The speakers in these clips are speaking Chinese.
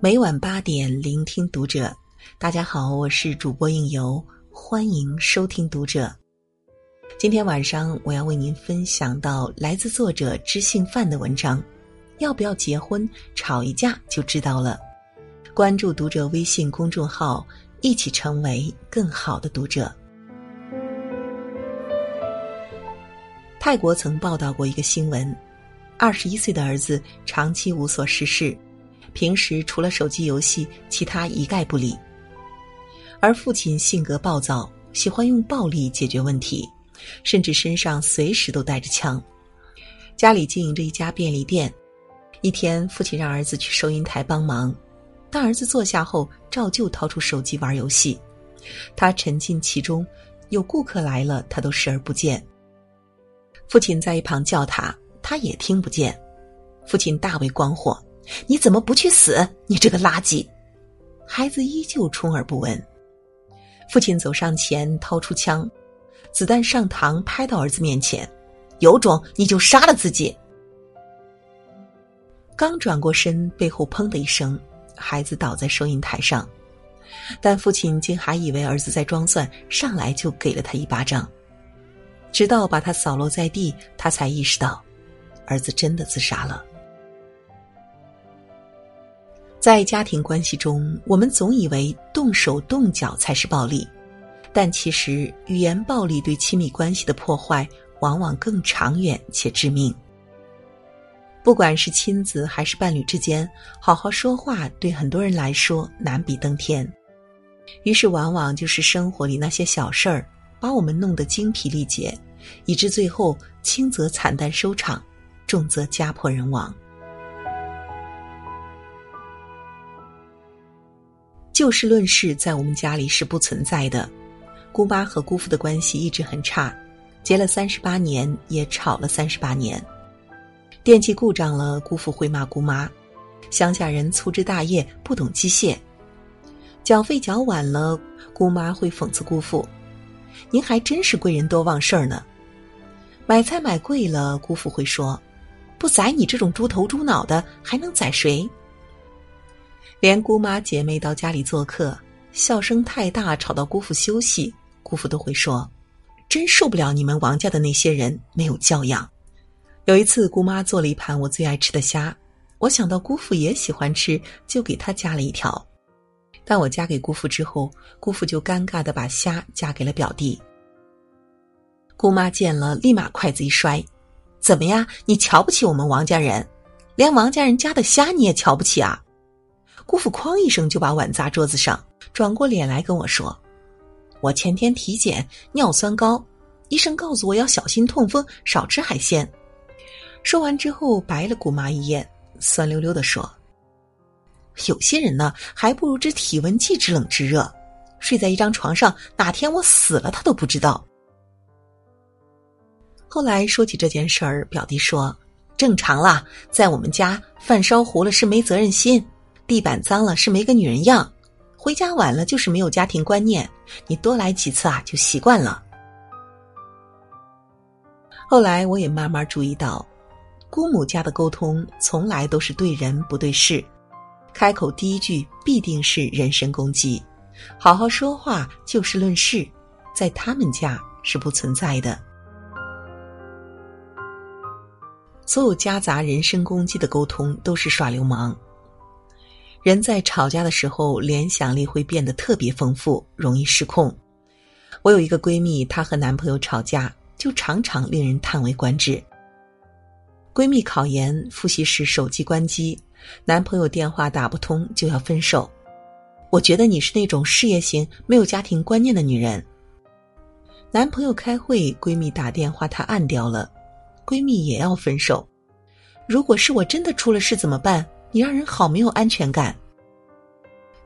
每晚八点，聆听读者。大家好，我是主播应由，欢迎收听读者。今天晚上我要为您分享到来自作者知性范的文章。要不要结婚？吵一架就知道了。关注读者微信公众号，一起成为更好的读者。泰国曾报道过一个新闻：二十一岁的儿子长期无所事事。平时除了手机游戏，其他一概不理。而父亲性格暴躁，喜欢用暴力解决问题，甚至身上随时都带着枪。家里经营着一家便利店，一天，父亲让儿子去收银台帮忙。当儿子坐下后，照旧掏出手机玩游戏。他沉浸其中，有顾客来了，他都视而不见。父亲在一旁叫他，他也听不见。父亲大为光火。你怎么不去死？你这个垃圾！孩子依旧充耳不闻。父亲走上前，掏出枪，子弹上膛，拍到儿子面前：“有种你就杀了自己！”刚转过身，背后砰的一声，孩子倒在收银台上。但父亲竟还以为儿子在装蒜，上来就给了他一巴掌。直到把他扫落在地，他才意识到，儿子真的自杀了。在家庭关系中，我们总以为动手动脚才是暴力，但其实语言暴力对亲密关系的破坏往往更长远且致命。不管是亲子还是伴侣之间，好好说话对很多人来说难比登天。于是，往往就是生活里那些小事儿，把我们弄得精疲力竭，以致最后轻则惨淡收场，重则家破人亡。就事论事，在我们家里是不存在的。姑妈和姑父的关系一直很差，结了三十八年，也吵了三十八年。电器故障了，姑父会骂姑妈；乡下人粗枝大叶，不懂机械。缴费缴晚了，姑妈会讽刺姑父：“您还真是贵人多忘事儿呢。”买菜买贵了，姑父会说：“不宰你这种猪头猪脑的，还能宰谁？”连姑妈姐妹到家里做客，笑声太大，吵到姑父休息，姑父都会说：“真受不了你们王家的那些人没有教养。”有一次，姑妈做了一盘我最爱吃的虾，我想到姑父也喜欢吃，就给他夹了一条。但我夹给姑父之后，姑父就尴尬的把虾夹给了表弟。姑妈见了，立马筷子一摔：“怎么呀？你瞧不起我们王家人？连王家人家的虾你也瞧不起啊？”姑父哐一声就把碗砸桌子上，转过脸来跟我说：“我前天体检尿酸高，医生告诉我要小心痛风，少吃海鲜。”说完之后白了姑妈一眼，酸溜溜的说：“有些人呢，还不如知体温计知冷知热，睡在一张床上，哪天我死了他都不知道。”后来说起这件事儿，表弟说：“正常啦，在我们家饭烧糊了是没责任心。”地板脏了是没个女人样，回家晚了就是没有家庭观念。你多来几次啊，就习惯了。后来我也慢慢注意到，姑母家的沟通从来都是对人不对事，开口第一句必定是人身攻击。好好说话就事论事，在他们家是不存在的。所有夹杂人身攻击的沟通都是耍流氓。人在吵架的时候，联想力会变得特别丰富，容易失控。我有一个闺蜜，她和男朋友吵架，就常常令人叹为观止。闺蜜考研复习时手机关机，男朋友电话打不通就要分手。我觉得你是那种事业型、没有家庭观念的女人。男朋友开会，闺蜜打电话他按掉了，闺蜜也要分手。如果是我真的出了事怎么办？你让人好没有安全感。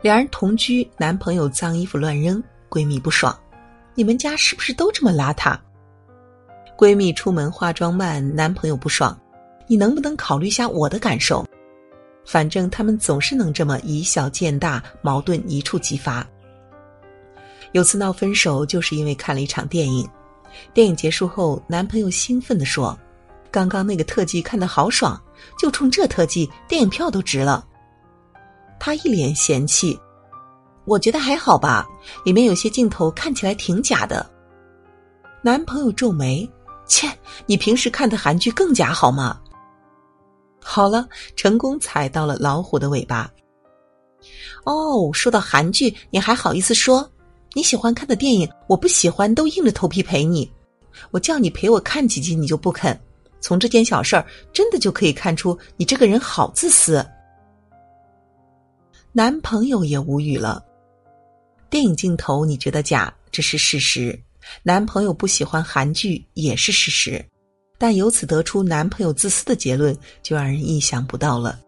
两人同居，男朋友脏衣服乱扔，闺蜜不爽。你们家是不是都这么邋遢？闺蜜出门化妆慢，男朋友不爽。你能不能考虑一下我的感受？反正他们总是能这么以小见大，矛盾一触即发。有次闹分手，就是因为看了一场电影。电影结束后，男朋友兴奋地说：“刚刚那个特技看得好爽。”就冲这特技，电影票都值了。他一脸嫌弃。我觉得还好吧，里面有些镜头看起来挺假的。男朋友皱眉，切，你平时看的韩剧更假好吗？好了，成功踩到了老虎的尾巴。哦，说到韩剧，你还好意思说？你喜欢看的电影，我不喜欢，都硬着头皮陪你。我叫你陪我看几集，你就不肯。从这件小事儿，真的就可以看出你这个人好自私。男朋友也无语了。电影镜头你觉得假，这是事实；男朋友不喜欢韩剧也是事实。但由此得出男朋友自私的结论，就让人意想不到了。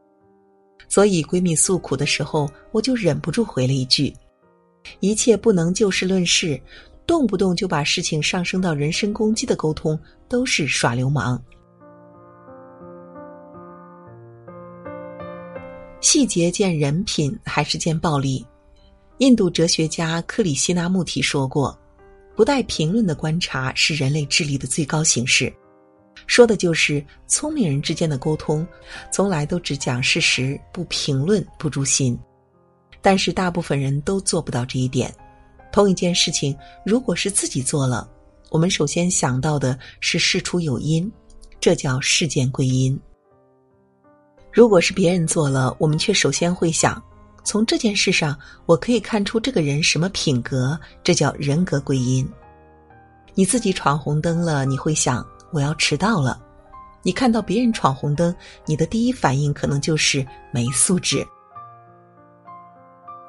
所以闺蜜诉苦的时候，我就忍不住回了一句：“一切不能就事论事，动不动就把事情上升到人身攻击的沟通，都是耍流氓。”细节见人品还是见暴力？印度哲学家克里希那穆提说过：“不带评论的观察是人类智力的最高形式。”说的就是聪明人之间的沟通，从来都只讲事实，不评论，不诛心。但是大部分人都做不到这一点。同一件事情，如果是自己做了，我们首先想到的是事出有因，这叫事件归因；如果是别人做了，我们却首先会想，从这件事上我可以看出这个人什么品格，这叫人格归因。你自己闯红灯了，你会想。我要迟到了，你看到别人闯红灯，你的第一反应可能就是没素质。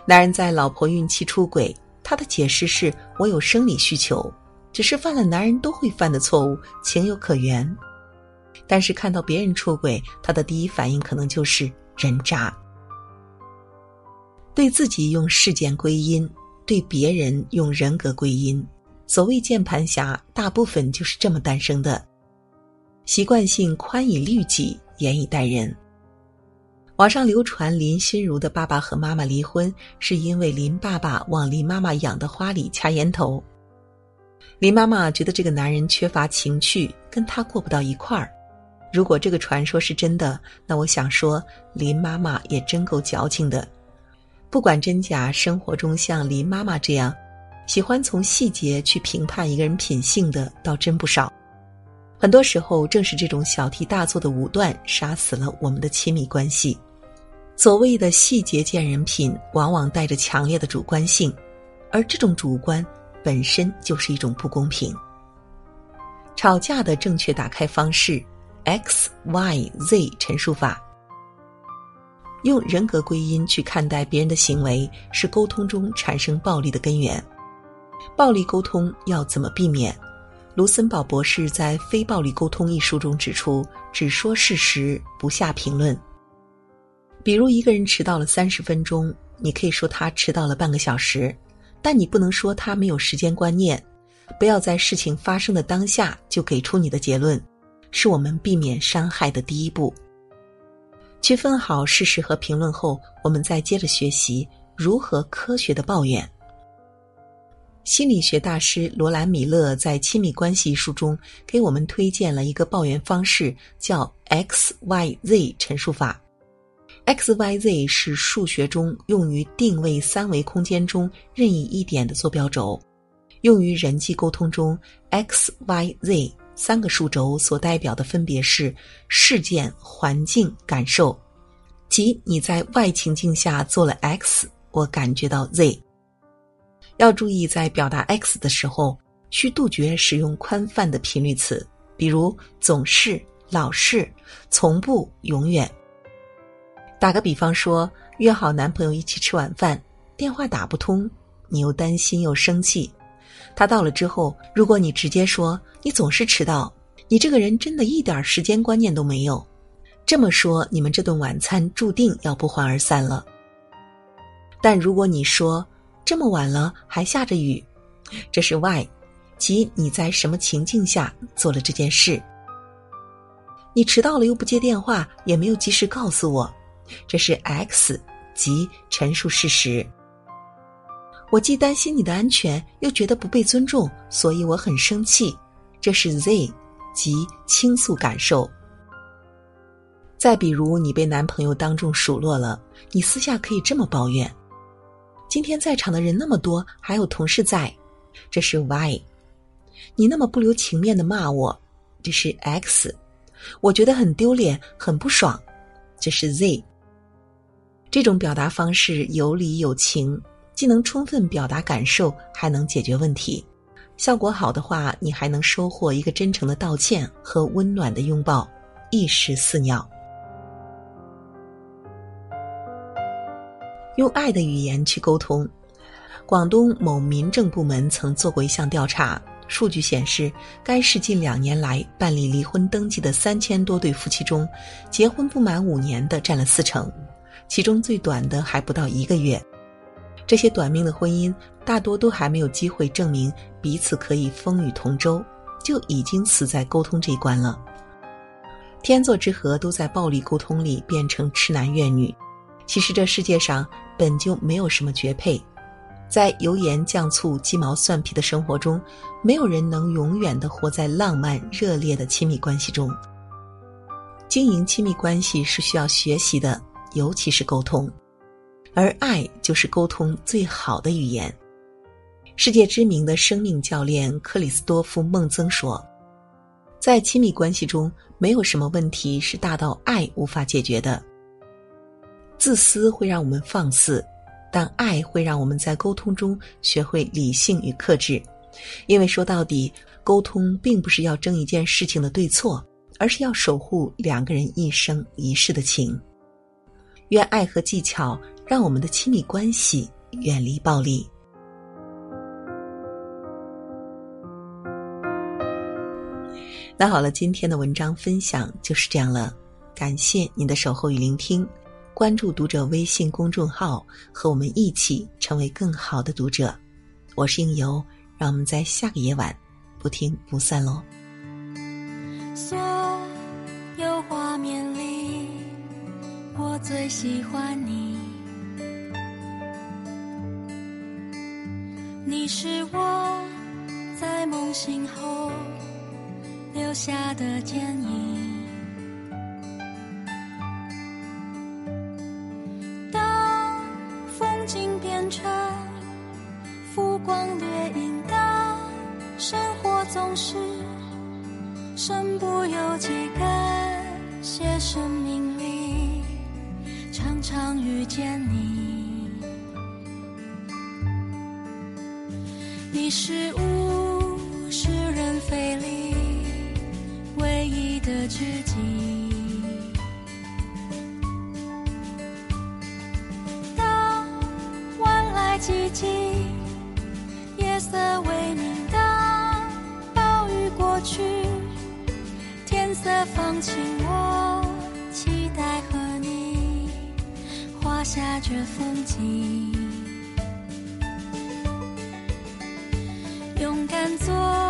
男人在老婆孕期出轨，他的解释是我有生理需求，只是犯了男人都会犯的错误，情有可原。但是看到别人出轨，他的第一反应可能就是人渣。对自己用事件归因，对别人用人格归因。所谓键盘侠，大部分就是这么诞生的。习惯性宽以律己，严以待人。网上流传林心如的爸爸和妈妈离婚，是因为林爸爸往林妈妈养的花里掐烟头。林妈妈觉得这个男人缺乏情趣，跟他过不到一块儿。如果这个传说是真的，那我想说，林妈妈也真够矫情的。不管真假，生活中像林妈妈这样，喜欢从细节去评判一个人品性的，倒真不少。很多时候，正是这种小题大做的武断，杀死了我们的亲密关系。所谓的细节见人品，往往带着强烈的主观性，而这种主观本身就是一种不公平。吵架的正确打开方式：X、Y、Z 陈述法。用人格归因去看待别人的行为，是沟通中产生暴力的根源。暴力沟通要怎么避免？卢森堡博士在《非暴力沟通》一书中指出：“只说事实，不下评论。比如一个人迟到了三十分钟，你可以说他迟到了半个小时，但你不能说他没有时间观念。不要在事情发生的当下就给出你的结论，是我们避免伤害的第一步。区分好事实和评论后，我们再接着学习如何科学的抱怨。”心理学大师罗兰·米勒在《亲密关系》一书中给我们推荐了一个抱怨方式，叫 X Y Z 陈述法。X Y Z 是数学中用于定位三维空间中任意一点的坐标轴，用于人际沟通中，X Y Z 三个数轴所代表的分别是事件、环境、感受。即你在 Y 情境下做了 X，我感觉到 Z。要注意，在表达 X 的时候，需杜绝使用宽泛的频率词，比如总是、老是、从不、永远。打个比方说，约好男朋友一起吃晚饭，电话打不通，你又担心又生气。他到了之后，如果你直接说你总是迟到，你这个人真的一点时间观念都没有，这么说，你们这顿晚餐注定要不欢而散了。但如果你说，这么晚了还下着雨，这是 why，即你在什么情境下做了这件事？你迟到了又不接电话，也没有及时告诉我，这是 X，即陈述事实。我既担心你的安全，又觉得不被尊重，所以我很生气，这是 Z，即倾诉感受。再比如，你被男朋友当众数落了，你私下可以这么抱怨：“今天在场的人那么多，还有同事在，这是 Y。你那么不留情面的骂我，这是 X。我觉得很丢脸，很不爽，这是 Z。这种表达方式有理有情，既能充分表达感受，还能解决问题。效果好的话，你还能收获一个真诚的道歉和温暖的拥抱，一石四鸟。用爱的语言去沟通。广东某民政部门曾做过一项调查，数据显示，该市近两年来办理离婚登记的三千多对夫妻中，结婚不满五年的占了四成，其中最短的还不到一个月。这些短命的婚姻，大多都还没有机会证明彼此可以风雨同舟，就已经死在沟通这一关了。天作之合都在暴力沟通里变成痴男怨女。其实这世界上本就没有什么绝配，在油盐酱醋鸡毛蒜皮的生活中，没有人能永远的活在浪漫热烈的亲密关系中。经营亲密关系是需要学习的，尤其是沟通，而爱就是沟通最好的语言。世界知名的生命教练克里斯多夫·孟曾说：“在亲密关系中，没有什么问题是大到爱无法解决的。”自私会让我们放肆，但爱会让我们在沟通中学会理性与克制。因为说到底，沟通并不是要争一件事情的对错，而是要守护两个人一生一世的情。愿爱和技巧让我们的亲密关系远离暴力。那好了，今天的文章分享就是这样了，感谢您的守候与聆听。关注读者微信公众号，和我们一起成为更好的读者。我是应由，让我们在下个夜晚不听不散喽。所有画面里，我最喜欢你。你是我在梦醒后留下的剪影。当风景变成浮光掠影当生活，总是身不由己。感谢生命里常常遇见你，你是物是人非里唯一的知己。寂静，夜色微明当暴雨过去，天色放晴，我期待和你画下这风景，敢做。